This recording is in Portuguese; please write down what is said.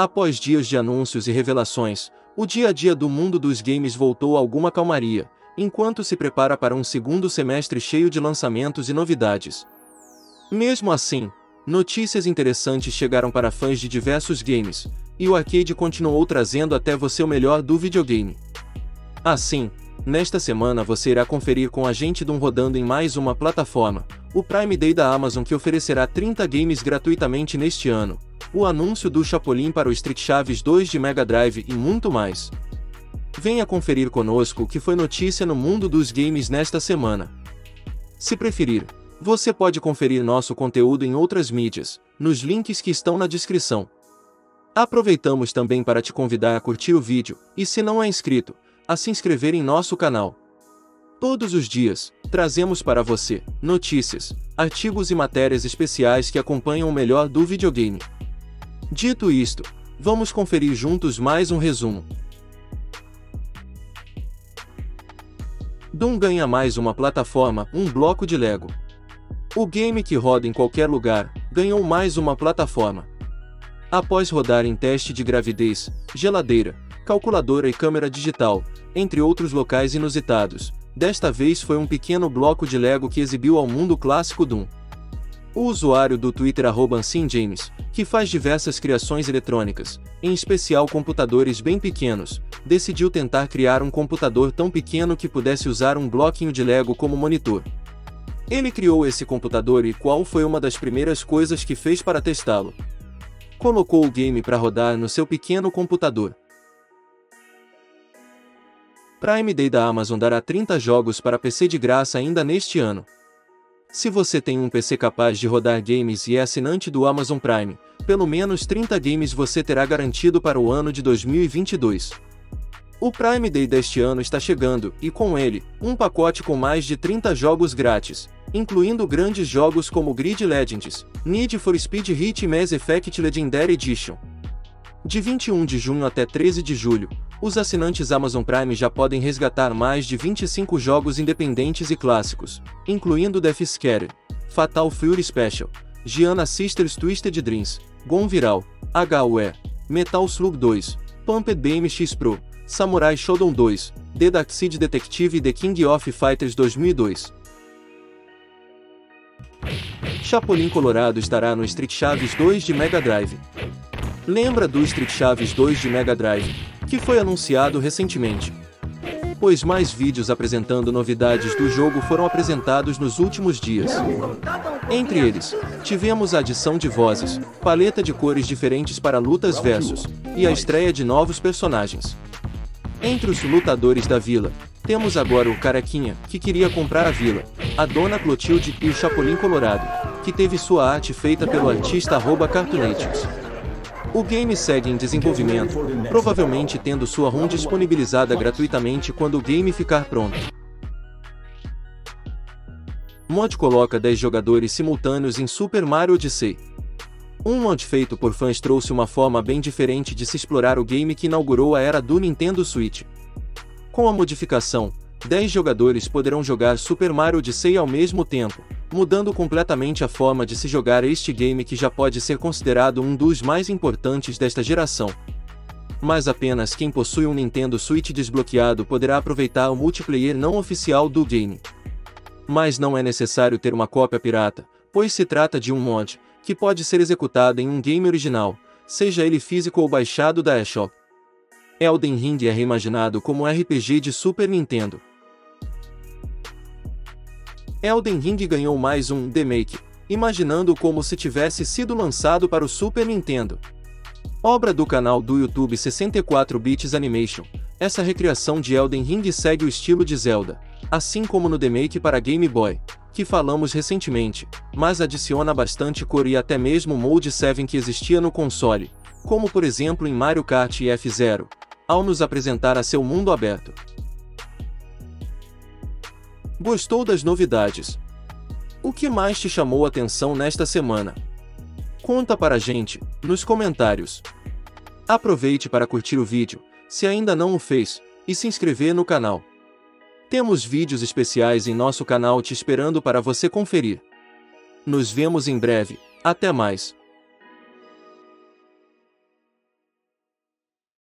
Após dias de anúncios e revelações, o dia a dia do mundo dos games voltou a alguma calmaria, enquanto se prepara para um segundo semestre cheio de lançamentos e novidades. Mesmo assim, notícias interessantes chegaram para fãs de diversos games, e o arcade continuou trazendo até você o melhor do videogame. Assim, nesta semana você irá conferir com a gente Doom rodando em mais uma plataforma, o Prime Day da Amazon que oferecerá 30 games gratuitamente neste ano, o anúncio do Chapolin para o Street Chaves 2 de Mega Drive e muito mais. Venha conferir conosco o que foi notícia no mundo dos games nesta semana. Se preferir, você pode conferir nosso conteúdo em outras mídias, nos links que estão na descrição. Aproveitamos também para te convidar a curtir o vídeo, e se não é inscrito, a se inscrever em nosso canal. Todos os dias, trazemos para você notícias, artigos e matérias especiais que acompanham o melhor do videogame. Dito isto, vamos conferir juntos mais um resumo. Doom ganha mais uma plataforma, um bloco de Lego. O game que roda em qualquer lugar, ganhou mais uma plataforma. Após rodar em teste de gravidez, geladeira, calculadora e câmera digital, entre outros locais inusitados, desta vez foi um pequeno bloco de Lego que exibiu ao mundo clássico Doom. O usuário do Twitter James, que faz diversas criações eletrônicas, em especial computadores bem pequenos, decidiu tentar criar um computador tão pequeno que pudesse usar um bloquinho de Lego como monitor. Ele criou esse computador e qual foi uma das primeiras coisas que fez para testá-lo? Colocou o game para rodar no seu pequeno computador. Prime Day da Amazon dará 30 jogos para PC de graça ainda neste ano. Se você tem um PC capaz de rodar games e é assinante do Amazon Prime, pelo menos 30 games você terá garantido para o ano de 2022. O Prime Day deste ano está chegando, e com ele, um pacote com mais de 30 jogos grátis, incluindo grandes jogos como Grid Legends, Need for Speed Heat e Mass Effect Legendary Edition. De 21 de junho até 13 de julho, os assinantes Amazon Prime já podem resgatar mais de 25 jogos independentes e clássicos, incluindo Death Scare, Fatal Fury Special, Gianna Sisters Twisted Dreams, Gone Viral, HUE, Metal Slug 2, Pumped BMX Pro, Samurai Shodown 2, The Dark Seed Detective e The King of Fighters 2002. Chapolin Colorado estará no Street Chaves 2 de Mega Drive. Lembra do Street Chaves 2 de Mega Drive, que foi anunciado recentemente? Pois mais vídeos apresentando novidades do jogo foram apresentados nos últimos dias. Entre eles, tivemos a adição de vozes, paleta de cores diferentes para lutas versus, e a estreia de novos personagens. Entre os lutadores da vila, temos agora o Carequinha, que queria comprar a vila, a Dona Clotilde e o Chapolin Colorado, que teve sua arte feita pelo artista Cartoonatics. O game segue em desenvolvimento, provavelmente tendo sua ROM disponibilizada gratuitamente quando o game ficar pronto. Mod coloca 10 jogadores simultâneos em Super Mario Odyssey. Um mod feito por fãs trouxe uma forma bem diferente de se explorar o game que inaugurou a era do Nintendo Switch. Com a modificação, 10 jogadores poderão jogar Super Mario Odyssey ao mesmo tempo, mudando completamente a forma de se jogar este game que já pode ser considerado um dos mais importantes desta geração. Mas apenas quem possui um Nintendo Switch desbloqueado poderá aproveitar o multiplayer não oficial do game. Mas não é necessário ter uma cópia pirata, pois se trata de um mod, que pode ser executado em um game original, seja ele físico ou baixado da eShop. Elden Ring é reimaginado como RPG de Super Nintendo. Elden Ring ganhou mais um remake, imaginando como se tivesse sido lançado para o Super Nintendo. Obra do canal do YouTube 64 Bits Animation, essa recriação de Elden Ring segue o estilo de Zelda, assim como no remake para Game Boy, que falamos recentemente, mas adiciona bastante cor e até mesmo o Mode 7 que existia no console, como por exemplo em Mario Kart e F-Zero, ao nos apresentar a seu mundo aberto. Gostou das novidades? O que mais te chamou a atenção nesta semana? Conta para a gente, nos comentários. Aproveite para curtir o vídeo, se ainda não o fez, e se inscrever no canal. Temos vídeos especiais em nosso canal te esperando para você conferir. Nos vemos em breve, até mais!